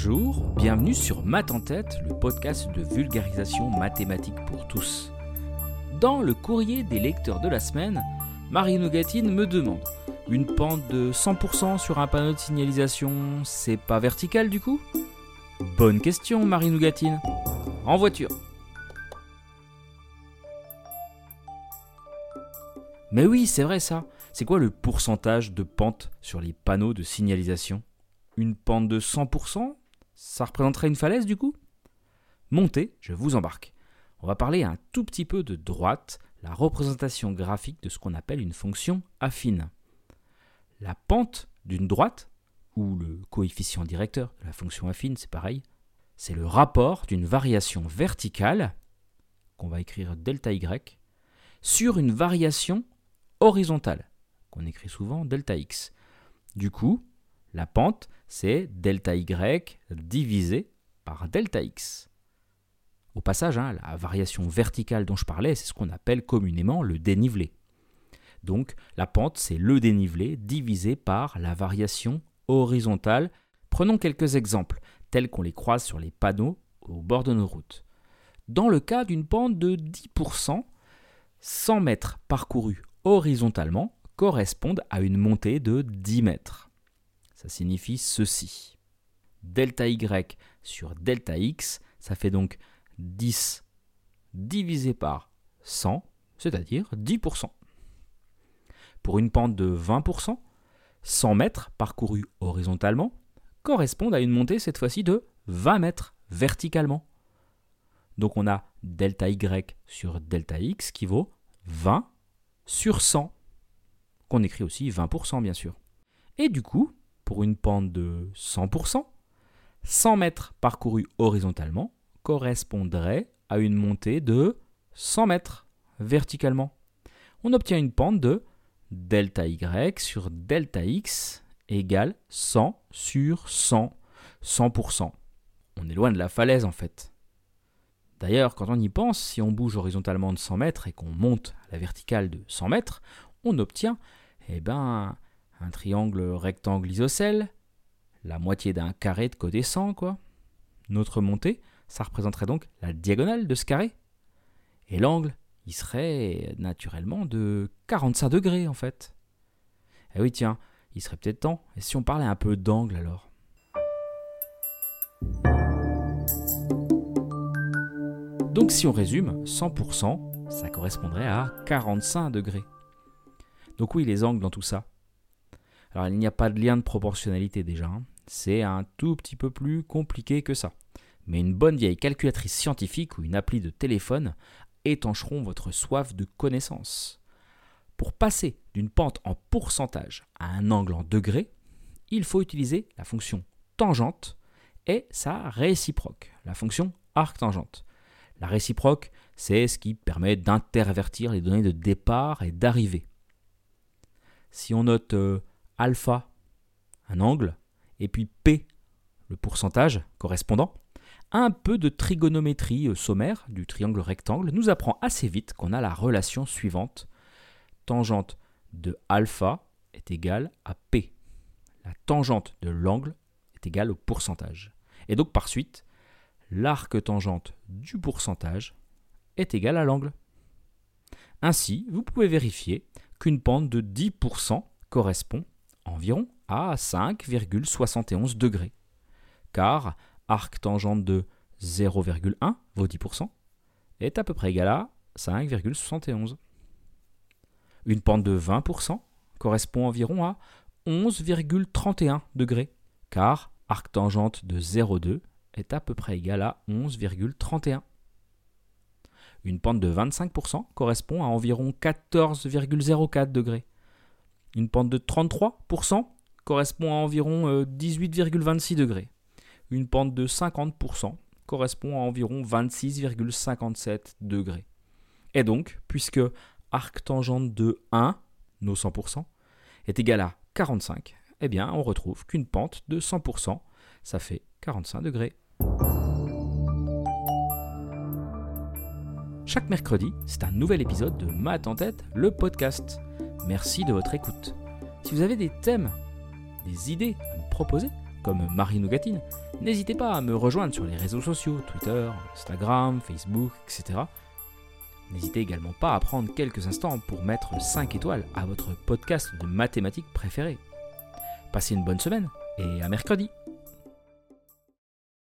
Bonjour, bienvenue sur Math en tête, le podcast de vulgarisation mathématique pour tous. Dans le courrier des lecteurs de la semaine, Marie Nougatine me demande une pente de 100% sur un panneau de signalisation, c'est pas vertical du coup? Bonne question, Marie Nougatine. En voiture. Mais oui, c'est vrai ça. C'est quoi le pourcentage de pente sur les panneaux de signalisation? Une pente de 100% Ça représenterait une falaise du coup? Montez, je vous embarque. On va parler un tout petit peu de droite, la représentation graphique de ce qu'on appelle une fonction affine. La pente d'une droite, ou le coefficient directeur de la fonction affine, c'est pareil, c'est le rapport d'une variation verticale, qu'on va écrire delta y, sur une variation horizontale, qu'on écrit souvent delta x. Du coup, la pente, c'est delta y divisé par delta x. Au passage, hein, la variation verticale dont je parlais, c'est ce qu'on appelle communément le dénivelé. Donc la pente, c'est le dénivelé divisé par la variation horizontale. Prenons quelques exemples, tels qu'on les croise sur les panneaux au bord de nos routes. Dans le cas d'une pente de 10%, 100 mètres parcourus horizontalement correspondent à une montée de 10 mètres. Ça signifie ceci. Delta y sur delta x, ça fait donc 10 divisé par 100, c'est-à-dire 10%. Pour une pente de 20%, 100 mètres parcourus horizontalement correspondent à une montée cette fois-ci de 20 mètres verticalement. Donc on a delta y sur delta x qui vaut 20 sur 100, qu'on écrit aussi 20% bien sûr. Et du coup, pour une pente de 100%, 100 mètres parcourus horizontalement correspondrait à une montée de 100 mètres verticalement. On obtient une pente de delta y sur delta x égale 100 sur 100, 100%. On est loin de la falaise en fait. D'ailleurs, quand on y pense, si on bouge horizontalement de 100 mètres et qu'on monte à la verticale de 100 mètres, on obtient eh ben, un triangle rectangle isocèle, la moitié d'un carré de côté 100, quoi. Notre montée, ça représenterait donc la diagonale de ce carré. Et l'angle, il serait naturellement de 45 degrés, en fait. Eh oui, tiens, il serait peut-être temps. Et si on parlait un peu d'angle alors? Donc si on résume, 100%, ça correspondrait à 45 degrés. Donc oui, les angles dans tout ça. Alors il n'y a pas de lien de proportionnalité déjà. Hein. C'est un tout petit peu plus compliqué que ça. Mais une bonne vieille calculatrice scientifique ou une appli de téléphone étancheront votre soif de connaissances. Pour passer d'une pente en pourcentage à un angle en degrés, il faut utiliser la fonction tangente et sa réciproque, la fonction arc-tangente. La réciproque, c'est ce qui permet d'intervertir les données de départ et d'arrivée. Si on note euh, alpha, un angle, et puis P, le pourcentage correspondant, un peu de trigonométrie euh, sommaire du triangle rectangle nous apprend assez vite qu'on a la relation suivante. Tangente de alpha est égale à P. La tangente de l'angle est égale au pourcentage. Et donc par suite, l'arc tangente du pourcentage est égal à l'angle. Ainsi, vous pouvez vérifier qu'une pente de 10% correspond environ à 5,71 degrés, car arc tangente de 0,1 vaut 10% est à peu près égal à 5,71. Une pente de 20% correspond environ à 11,31 degrés, car arc tangente de 0,2 est à peu près égal à 11,31. Une pente de 25% correspond à environ 14,04 degrés. Une pente de 33% correspond à environ 18,26 euh, degrés. Une pente de 50% correspond à environ 26,57 degrés. Et donc, puisque arc tangente de 1, nos 100%, est égal à 45, eh bien, on retrouve qu'une pente de 100%, ça fait 45 degrés. Chaque mercredi, c'est un nouvel épisode de Math en tête, le podcast. Merci de votre écoute. Si vous avez des thèmes, des idées à me proposer, comme Marie Nougatine, N'hésitez pas à me rejoindre sur les réseaux sociaux, Twitter, Instagram, Facebook, etc. N'hésitez également pas à prendre quelques instants pour mettre 5 étoiles à votre podcast de mathématiques préféré. Passez une bonne semaine et à mercredi